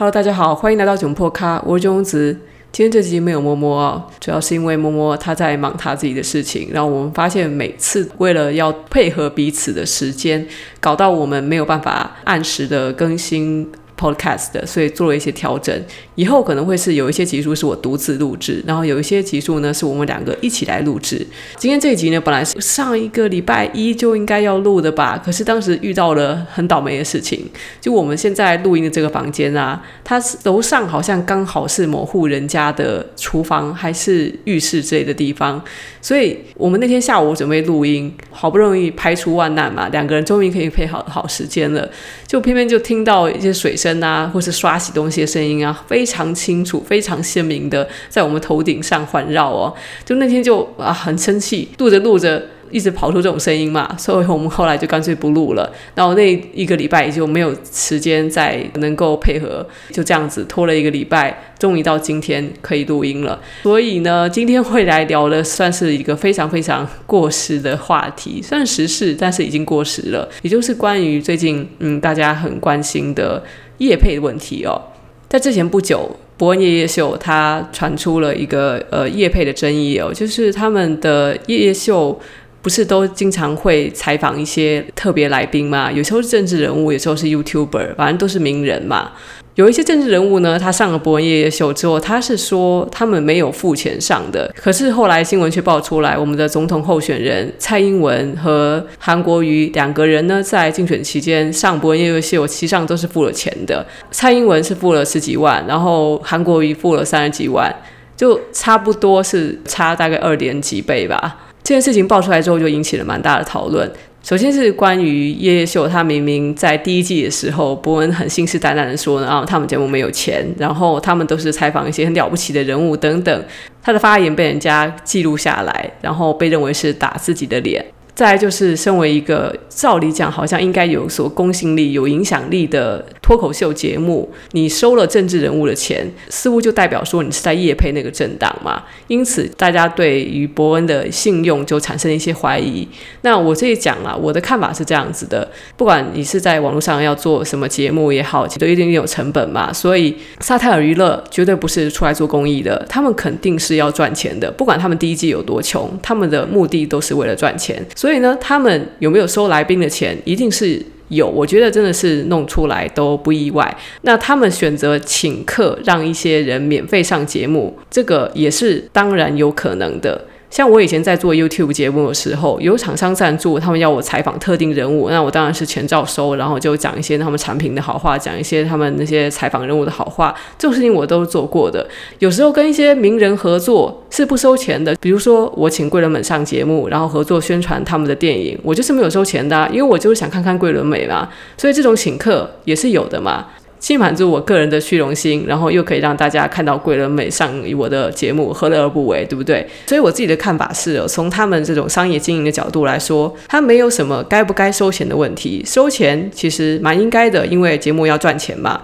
Hello，大家好，欢迎来到窘迫咖，我是囧子。今天这集没有摸摸哦，主要是因为摸摸他在忙他自己的事情，然后我们发现每次为了要配合彼此的时间，搞到我们没有办法按时的更新。Podcast 的，所以做了一些调整。以后可能会是有一些集数是我独自录制，然后有一些集数呢是我们两个一起来录制。今天这一集呢，本来是上一个礼拜一就应该要录的吧，可是当时遇到了很倒霉的事情。就我们现在录音的这个房间啊，它楼上好像刚好是某户人家的厨房还是浴室之类的地方，所以我们那天下午准备录音，好不容易排除万难嘛，两个人终于可以配好好时间了，就偏偏就听到一些水声。啊，或是刷洗东西的声音啊，非常清楚、非常鲜明的在我们头顶上环绕哦。就那天就啊很生气，录着录着一直跑出这种声音嘛，所以我们后来就干脆不录了。然后那一个礼拜也就没有时间再能够配合，就这样子拖了一个礼拜，终于到今天可以录音了。所以呢，今天会来聊的算是一个非常非常过时的话题，算时事，但是已经过时了，也就是关于最近嗯大家很关心的。业配问题哦，在之前不久，博恩夜夜秀他传出了一个呃叶配的争议哦，就是他们的夜夜秀不是都经常会采访一些特别来宾吗？有时候是政治人物，有时候是 YouTuber，反正都是名人嘛。有一些政治人物呢，他上了博恩夜夜秀之后，他是说他们没有付钱上的。可是后来新闻却爆出来，我们的总统候选人蔡英文和韩国瑜两个人呢，在竞选期间上博恩夜夜秀，其实上都是付了钱的。蔡英文是付了十几万，然后韩国瑜付了三十几万，就差不多是差大概二点几倍吧。这件事情爆出来之后，就引起了蛮大的讨论。首先是关于夜夜秀，他明明在第一季的时候，伯恩很信誓旦旦的说呢，啊，他们节目没有钱，然后他们都是采访一些很了不起的人物等等，他的发言被人家记录下来，然后被认为是打自己的脸。再来就是，身为一个照理讲好像应该有所公信力、有影响力的脱口秀节目，你收了政治人物的钱，似乎就代表说你是在业配那个政党嘛？因此，大家对于伯恩的信用就产生了一些怀疑。那我这里讲啊，我的看法是这样子的：不管你是在网络上要做什么节目也好，都一定有成本嘛。所以，萨泰尔娱乐绝对不是出来做公益的，他们肯定是要赚钱的。不管他们第一季有多穷，他们的目的都是为了赚钱。所以。所以呢，他们有没有收来宾的钱？一定是有。我觉得真的是弄出来都不意外。那他们选择请客，让一些人免费上节目，这个也是当然有可能的。像我以前在做 YouTube 节目的时候，有厂商赞助，他们要我采访特定人物，那我当然是钱照收，然后就讲一些他们产品的好话，讲一些他们那些采访人物的好话，这种事情我都做过的。有时候跟一些名人合作是不收钱的，比如说我请桂纶镁上节目，然后合作宣传他们的电影，我就是没有收钱的啊，因为我就是想看看桂纶镁嘛，所以这种请客也是有的嘛。既满足我个人的虚荣心，然后又可以让大家看到贵人美上我的节目，何乐而不为，对不对？所以我自己的看法是，从他们这种商业经营的角度来说，他没有什么该不该收钱的问题，收钱其实蛮应该的，因为节目要赚钱嘛。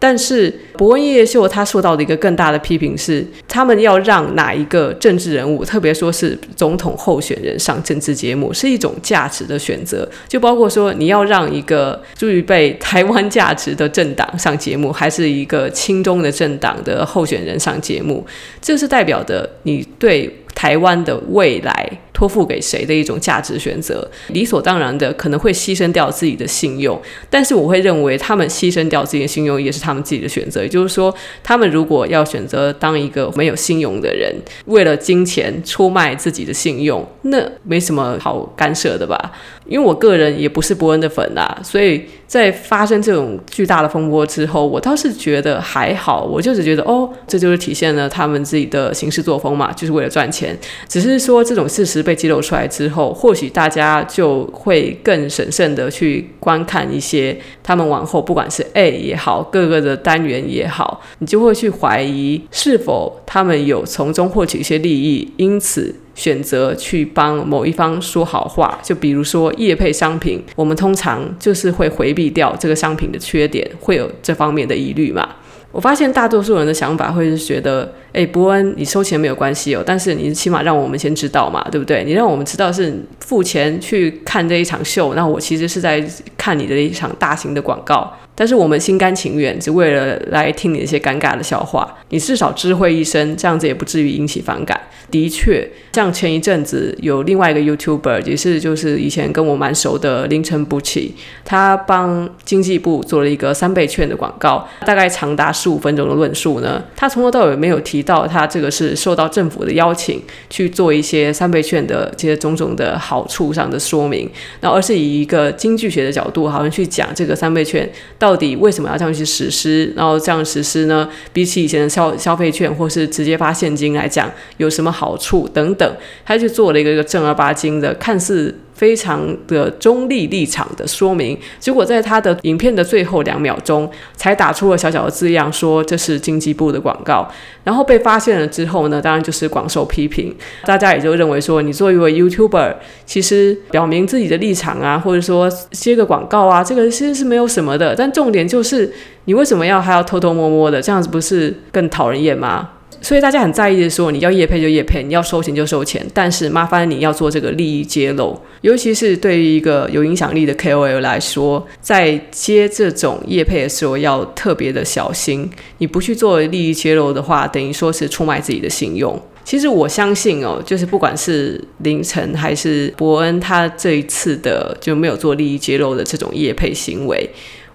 但是博恩夜夜秀他受到的一个更大的批评是，他们要让哪一个政治人物，特别说是总统候选人上政治节目，是一种价值的选择。就包括说，你要让一个具备台湾价值的政党上节目，还是一个亲中的政党的候选人上节目，这是代表的你对台湾的未来托付给谁的一种价值选择，理所当然的可能会牺牲掉自己的信用，但是我会认为他们牺牲掉自己的信用也是他们自己的选择。也就是说，他们如果要选择当一个没有信用的人，为了金钱出卖自己的信用，那没什么好干涉的吧？因为我个人也不是博恩的粉啊，所以在发生这种巨大的风波之后，我倒是觉得还好，我就是觉得哦，这就是体现了他们自己的行事作风嘛，就是为了赚钱。只是说这种事实被揭露出来之后，或许大家就会更审慎的去观看一些他们往后不管是 A 也好，各个的单元也好，你就会去怀疑是否他们有从中获取一些利益，因此选择去帮某一方说好话。就比如说业配商品，我们通常就是会回避掉这个商品的缺点，会有这方面的疑虑嘛。我发现大多数人的想法会是觉得，哎，伯恩，你收钱没有关系哦，但是你起码让我们先知道嘛，对不对？你让我们知道是付钱去看这一场秀，那我其实是在看你的一场大型的广告。但是我们心甘情愿，只为了来听你那些尴尬的笑话。你至少知会一声，这样子也不至于引起反感。的确，像前一阵子有另外一个 YouTuber，也是就是以前跟我蛮熟的凌晨不起，他帮经济部做了一个三倍券的广告，大概长达十五分钟的论述呢。他从头到尾没有提到他这个是受到政府的邀请去做一些三倍券的这些种种的好处上的说明，那而是以一个经济学的角度，好像去讲这个三倍券到到底为什么要这样去实施，然后这样实施呢，比起以前的消消费券或是直接发现金来讲，有什么好处？等等，他就做了一个一个正儿八经的，看似。非常的中立立场的说明，结果在他的影片的最后两秒钟才打出了小小的字样，说这是经济部的广告。然后被发现了之后呢，当然就是广受批评。大家也就认为说，你作为一位 YouTuber，其实表明自己的立场啊，或者说接个广告啊，这个其实是没有什么的。但重点就是，你为什么要还要偷偷摸摸的？这样子不是更讨人厌吗？所以大家很在意的说，你要业配就业配，你要收钱就收钱，但是麻烦你要做这个利益揭露，尤其是对于一个有影响力的 KOL 来说，在接这种业配的时候要特别的小心。你不去做利益揭露的话，等于说是出卖自己的信用。其实我相信哦，就是不管是凌晨还是伯恩，他这一次的就没有做利益揭露的这种业配行为。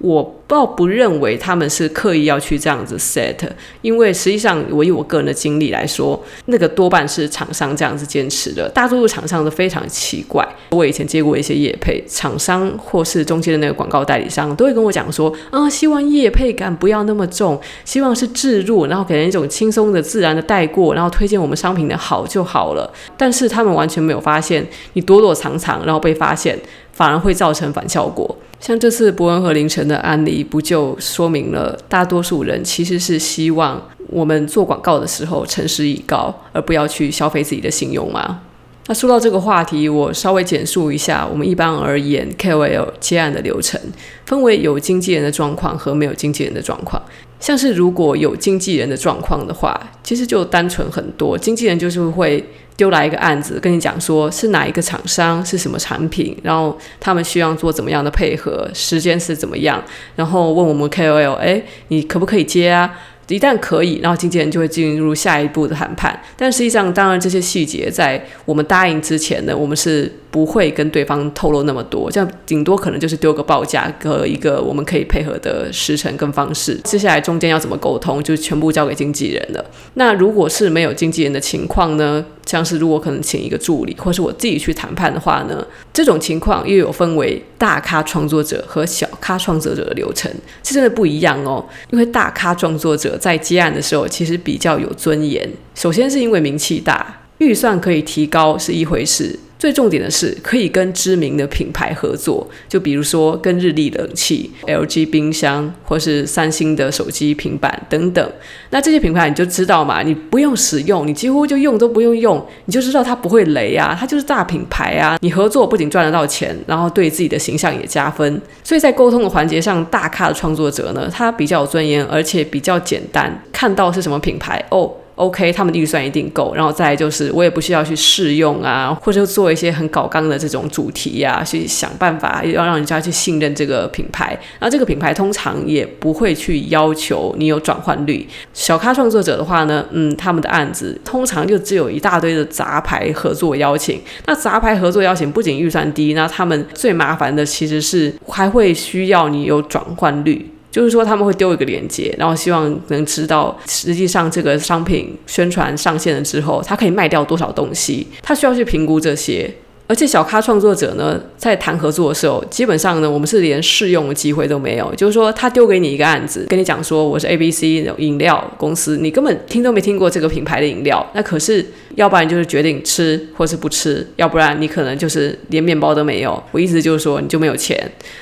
我倒不认为他们是刻意要去这样子 set，因为实际上我以我个人的经历来说，那个多半是厂商这样子坚持的。大多数厂商都非常奇怪。我以前接过一些业配，厂商或是中间的那个广告代理商都会跟我讲说，啊，希望业配感不要那么重，希望是置入，然后给人一种轻松的、自然的带过，然后推荐我们商品的好就好了。但是他们完全没有发现，你躲躲藏藏，然后被发现，反而会造成反效果。像这次博恩和凌晨的案例，不就说明了大多数人其实是希望我们做广告的时候诚实以告，而不要去消费自己的信用吗？那说到这个话题，我稍微简述一下我们一般而言 KOL 接案的流程，分为有经纪人的状况和没有经纪人的状况。像是如果有经纪人的状况的话，其实就单纯很多，经纪人就是会。丢来一个案子，跟你讲说是哪一个厂商，是什么产品，然后他们需要做怎么样的配合，时间是怎么样，然后问我们 KOL，哎，你可不可以接啊？一旦可以，然后经纪人就会进入下一步的谈判。但实际上，当然这些细节在我们答应之前呢，我们是。不会跟对方透露那么多，这样顶多可能就是丢个报价和一个我们可以配合的时程跟方式。接下来中间要怎么沟通，就全部交给经纪人了。那如果是没有经纪人的情况呢？像是如果可能请一个助理，或是我自己去谈判的话呢？这种情况又有分为大咖创作者和小咖创作者的流程，是真的不一样哦。因为大咖创作者在接案的时候其实比较有尊严，首先是因为名气大，预算可以提高是一回事。最重点的是，可以跟知名的品牌合作，就比如说跟日立冷气、LG 冰箱，或是三星的手机、平板等等。那这些品牌你就知道嘛，你不用使用，你几乎就用都不用用，你就知道它不会雷啊，它就是大品牌啊。你合作不仅赚得到钱，然后对自己的形象也加分。所以在沟通的环节上，大咖的创作者呢，他比较有尊严，而且比较简单，看到是什么品牌哦。OK，他们的预算一定够，然后再就是我也不需要去试用啊，或者做一些很搞纲的这种主题呀、啊，去想办法要让人家去信任这个品牌。那这个品牌通常也不会去要求你有转换率。小咖创作者的话呢，嗯，他们的案子通常就只有一大堆的杂牌合作邀请。那杂牌合作邀请不仅预算低，那他们最麻烦的其实是还会需要你有转换率。就是说他们会丢一个链接，然后希望能知道实际上这个商品宣传上线了之后，它可以卖掉多少东西，他需要去评估这些。而且小咖创作者呢，在谈合作的时候，基本上呢，我们是连试用的机会都没有。就是说，他丢给你一个案子，跟你讲说我是 ABC 饮料公司，你根本听都没听过这个品牌的饮料，那可是要不然就是决定吃或是不吃，要不然你可能就是连面包都没有。我意思就是说，你就没有钱，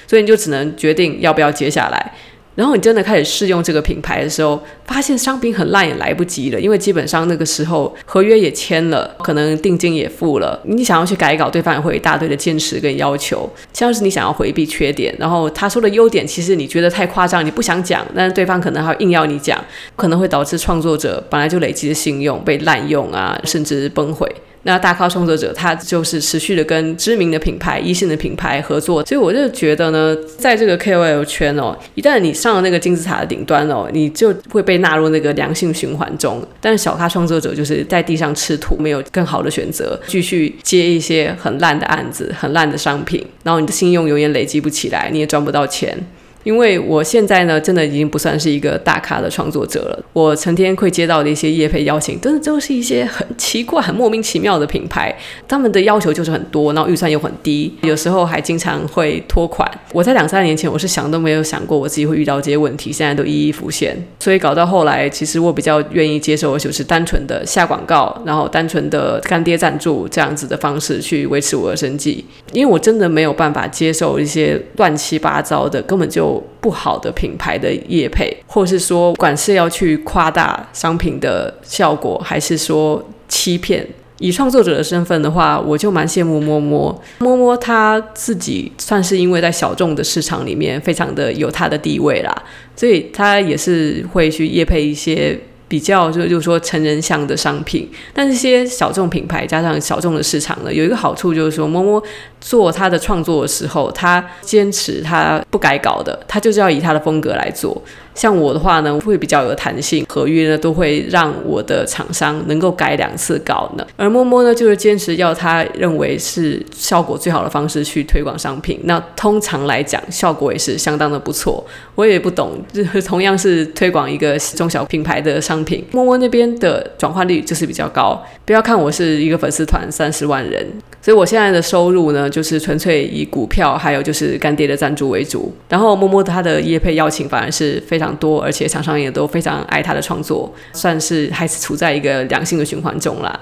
所以你就只能决定要不要接下来。然后你真的开始试用这个品牌的时候，发现商品很烂也来不及了，因为基本上那个时候合约也签了，可能定金也付了，你想要去改稿，对方也会有一大堆的坚持跟要求，像是你想要回避缺点，然后他说的优点其实你觉得太夸张，你不想讲，但是对方可能还硬要你讲，可能会导致创作者本来就累积的信用被滥用啊，甚至崩毁。那大咖创作者他就是持续的跟知名的品牌、一线的品牌合作，所以我就觉得呢，在这个 KOL 圈哦，一旦你上了那个金字塔的顶端哦，你就会被纳入那个良性循环中。但是小咖创作者就是在地上吃土，没有更好的选择，继续接一些很烂的案子、很烂的商品，然后你的信用永远累积不起来，你也赚不到钱。因为我现在呢，真的已经不算是一个大咖的创作者了。我成天会接到的一些业配邀请，真的都是一些很奇怪、很莫名其妙的品牌，他们的要求就是很多，然后预算又很低，有时候还经常会拖款。我在两三年前，我是想都没有想过我自己会遇到这些问题，现在都一一浮现。所以搞到后来，其实我比较愿意接受就是单纯的下广告，然后单纯的干爹赞助这样子的方式去维持我的生计，因为我真的没有办法接受一些乱七八糟的，根本就。不好的品牌的业配，或是说，不管是要去夸大商品的效果，还是说欺骗。以创作者的身份的话，我就蛮羡慕摸摸摸摸，他自己算是因为在小众的市场里面非常的有他的地位啦，所以他也是会去业配一些。比较就就是说成人向的商品，但这些小众品牌加上小众的市场呢，有一个好处就是说，摸摸做他的创作的时候，他坚持他不改稿的，他就是要以他的风格来做。像我的话呢，会比较有弹性，合约呢都会让我的厂商能够改两次稿呢。而摸摸呢，就是坚持要他认为是效果最好的方式去推广商品。那通常来讲，效果也是相当的不错。我也不懂，就是同样是推广一个中小品牌的商品，摸摸那边的转化率就是比较高。不要看我是一个粉丝团三十万人，所以我现在的收入呢，就是纯粹以股票还有就是干爹的赞助为主。然后摸摸他的业配邀请反而是非常。多，而且厂商也都非常爱他的创作，算是还是处在一个良性的循环中啦。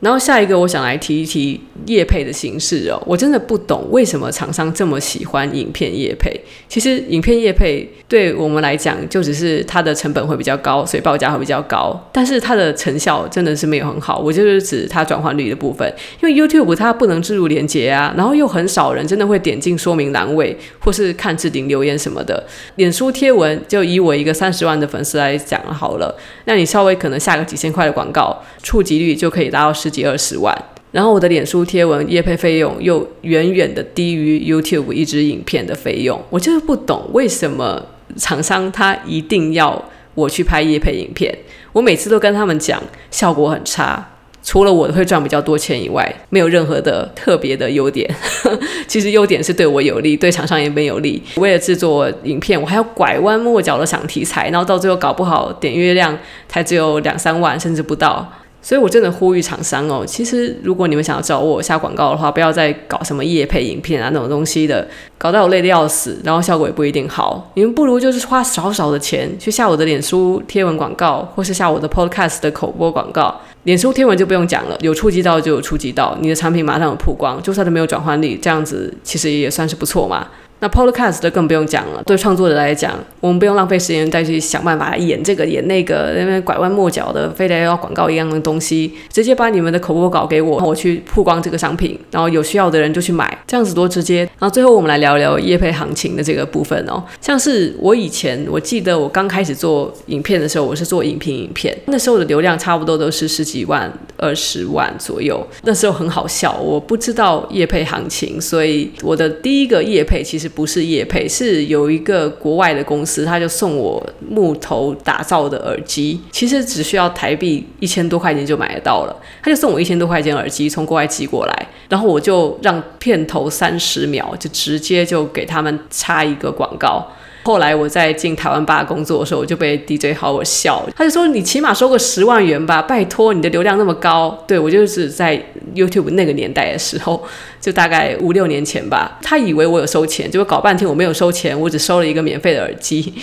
然后下一个，我想来提一提业配的形式哦。我真的不懂为什么厂商这么喜欢影片业配。其实影片业配对我们来讲，就只是它的成本会比较高，所以报价会比较高。但是它的成效真的是没有很好。我就是指它转换率的部分，因为 YouTube 它不能置入连接啊，然后又很少人真的会点进说明栏位或是看置顶留言什么的。脸书贴文就以我一个三十万的粉丝来讲好了，那你稍微可能下个几千块的广告，触及率就可以达到十几二十万，然后我的脸书贴文业配费用又远远的低于 YouTube 一支影片的费用，我就是不懂为什么厂商他一定要我去拍业配影片，我每次都跟他们讲效果很差，除了我会赚比较多钱以外，没有任何的特别的优点。其实优点是对我有利，对厂商也没有利。为了制作影片，我还要拐弯抹角的想题材，然后到最后搞不好点阅量才只有两三万，甚至不到。所以，我真的呼吁厂商哦，其实如果你们想要找我下广告的话，不要再搞什么夜配影片啊那种东西的，搞到我累得要死，然后效果也不一定好。你们不如就是花少少的钱去下我的脸书贴文广告，或是下我的 Podcast 的口播广告。脸书贴文就不用讲了，有触及到就有触及到，你的产品马上有曝光，就算是没有转换率，这样子其实也算是不错嘛。那 Podcast 的更不用讲了。对创作者来讲，我们不用浪费时间再去想办法演这个演那个，那边拐弯抹角的，非得要广告一样的东西，直接把你们的口播稿给我，我去曝光这个商品，然后有需要的人就去买，这样子多直接。然后最后我们来聊聊业配行情的这个部分哦。像是我以前，我记得我刚开始做影片的时候，我是做影评影片，那时候的流量差不多都是十几万、二十万左右。那时候很好笑，我不知道业配行情，所以我的第一个业配其实。不是叶配，是有一个国外的公司，他就送我木头打造的耳机，其实只需要台币一千多块钱就买得到了。他就送我一千多块钱耳机，从国外寄过来，然后我就让片头三十秒就直接就给他们插一个广告。后来我在进台湾吧工作的时候，我就被 DJ 好我笑，他就说，你起码收个十万元吧，拜托你的流量那么高。对，我就是在 YouTube 那个年代的时候，就大概五六年前吧。他以为我有收钱，结果搞半天我没有收钱，我只收了一个免费的耳机，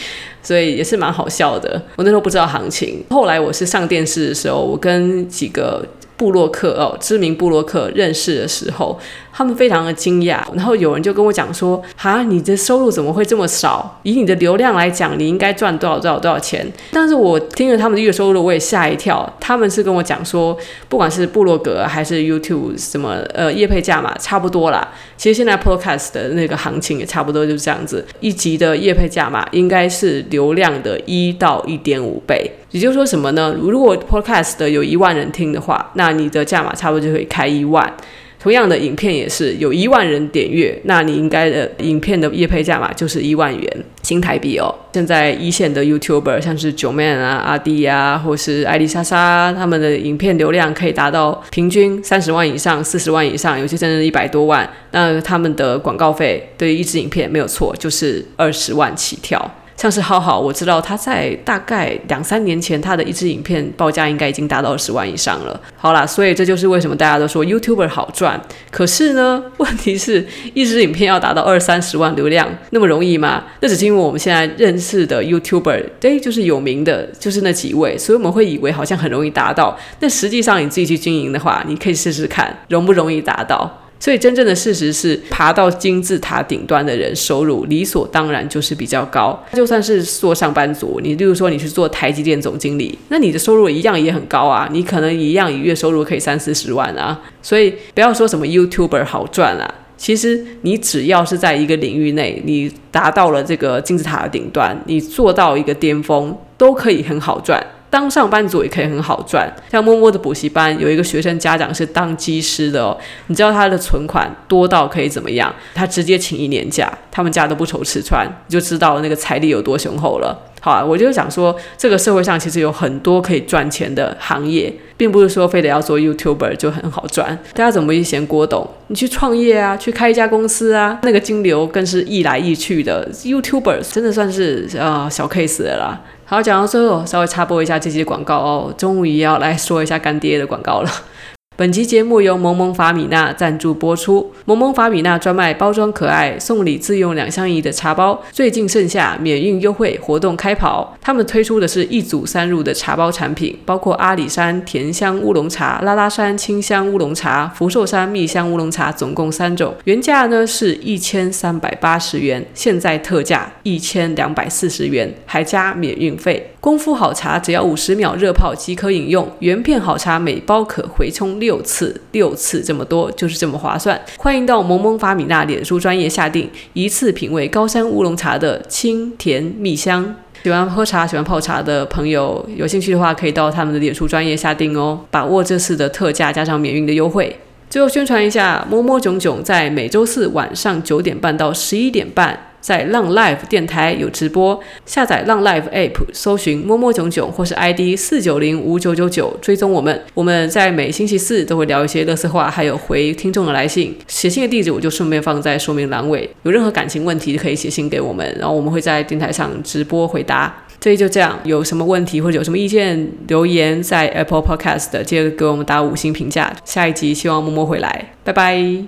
所以也是蛮好笑的。我那时候不知道行情，后来我是上电视的时候，我跟几个部落客哦，知名部落客认识的时候。他们非常的惊讶，然后有人就跟我讲说：“哈，你的收入怎么会这么少？以你的流量来讲，你应该赚多少多少多少钱？”但是我听了他们的月收入，我也吓一跳。他们是跟我讲说，不管是部落格还是 YouTube 什么呃业配价嘛，差不多啦。其实现在 Podcast 的那个行情也差不多就是这样子，一集的业配价嘛，应该是流量的一到一点五倍。也就是说什么呢？如果 Podcast 的有一万人听的话，那你的价码差不多就可以开一万。同样的影片也是有一万人点阅，那你应该的影片的业配价码就是一万元新台币哦。现在一线的 YouTuber 像是九 man 啊、阿滴啊，或是艾丽莎莎，他们的影片流量可以达到平均三十万以上、四十万以上，有些甚至一百多万。那他们的广告费对于一支影片没有错，就是二十万起跳。像是浩浩，我知道他在大概两三年前，他的一支影片报价应该已经达到十万以上了。好啦，所以这就是为什么大家都说 YouTuber 好赚。可是呢，问题是，一支影片要达到二三十万流量，那么容易吗？那只是因为我们现在认识的 YouTuber，对，就是有名的，就是那几位，所以我们会以为好像很容易达到。但实际上你自己去经营的话，你可以试试看，容不容易达到。所以真正的事实是，爬到金字塔顶端的人，收入理所当然就是比较高。就算是做上班族，你例如说你去做台积电总经理，那你的收入一样也很高啊，你可能一样以月收入可以三四十万啊。所以不要说什么 YouTuber 好赚啊，其实你只要是在一个领域内，你达到了这个金字塔的顶端，你做到一个巅峰，都可以很好赚。当上班族也可以很好赚，像摸摸的补习班有一个学生家长是当机师的哦，你知道他的存款多到可以怎么样？他直接请一年假，他们家都不愁吃穿，你就知道那个财力有多雄厚了。好啊，我就想说，这个社会上其实有很多可以赚钱的行业，并不是说非得要做 YouTuber 就很好赚。大家怎么一嫌郭董？你去创业啊，去开一家公司啊，那个金流更是溢来溢去的。YouTuber 真的算是啊、呃、小 case 的啦。好，讲到最后，稍微插播一下这期广告哦，终于要来说一下干爹的广告了。本集节目由萌萌法米娜赞助播出。萌萌法米娜专卖包装可爱、送礼自用两相宜的茶包，最近盛夏免运优惠活动开跑。他们推出的是一组三入的茶包产品，包括阿里山甜香乌龙茶、拉拉山清香乌龙茶、福寿山蜜香乌龙茶，总共三种。原价呢是一千三百八十元，现在特价一千两百四十元，还加免运费。功夫好茶只要五十秒热泡即可饮用，原片好茶每包可回冲六六次，六次这么多就是这么划算。欢迎到萌萌法米娜脸书专业下定，一次品味高山乌龙茶的清甜蜜香。喜欢喝茶、喜欢泡茶的朋友，有兴趣的话可以到他们的脸书专业下定哦，把握这次的特价加上免运的优惠。最后宣传一下，摸摸囧囧在每周四晚上九点半到十一点半。在浪 Live 电台有直播，下载浪 Live App，搜寻摸摸囧囧或是 ID 四九零五九九九，追踪我们。我们在每星期四都会聊一些垃圾话，还有回听众的来信。写信的地址我就顺便放在说明栏位。有任何感情问题可以写信给我们，然后我们会在电台上直播回答。这就这样，有什么问题或者有什么意见，留言在 Apple Podcast，接着给我们打五星评价。下一集希望摸摸回来，拜拜。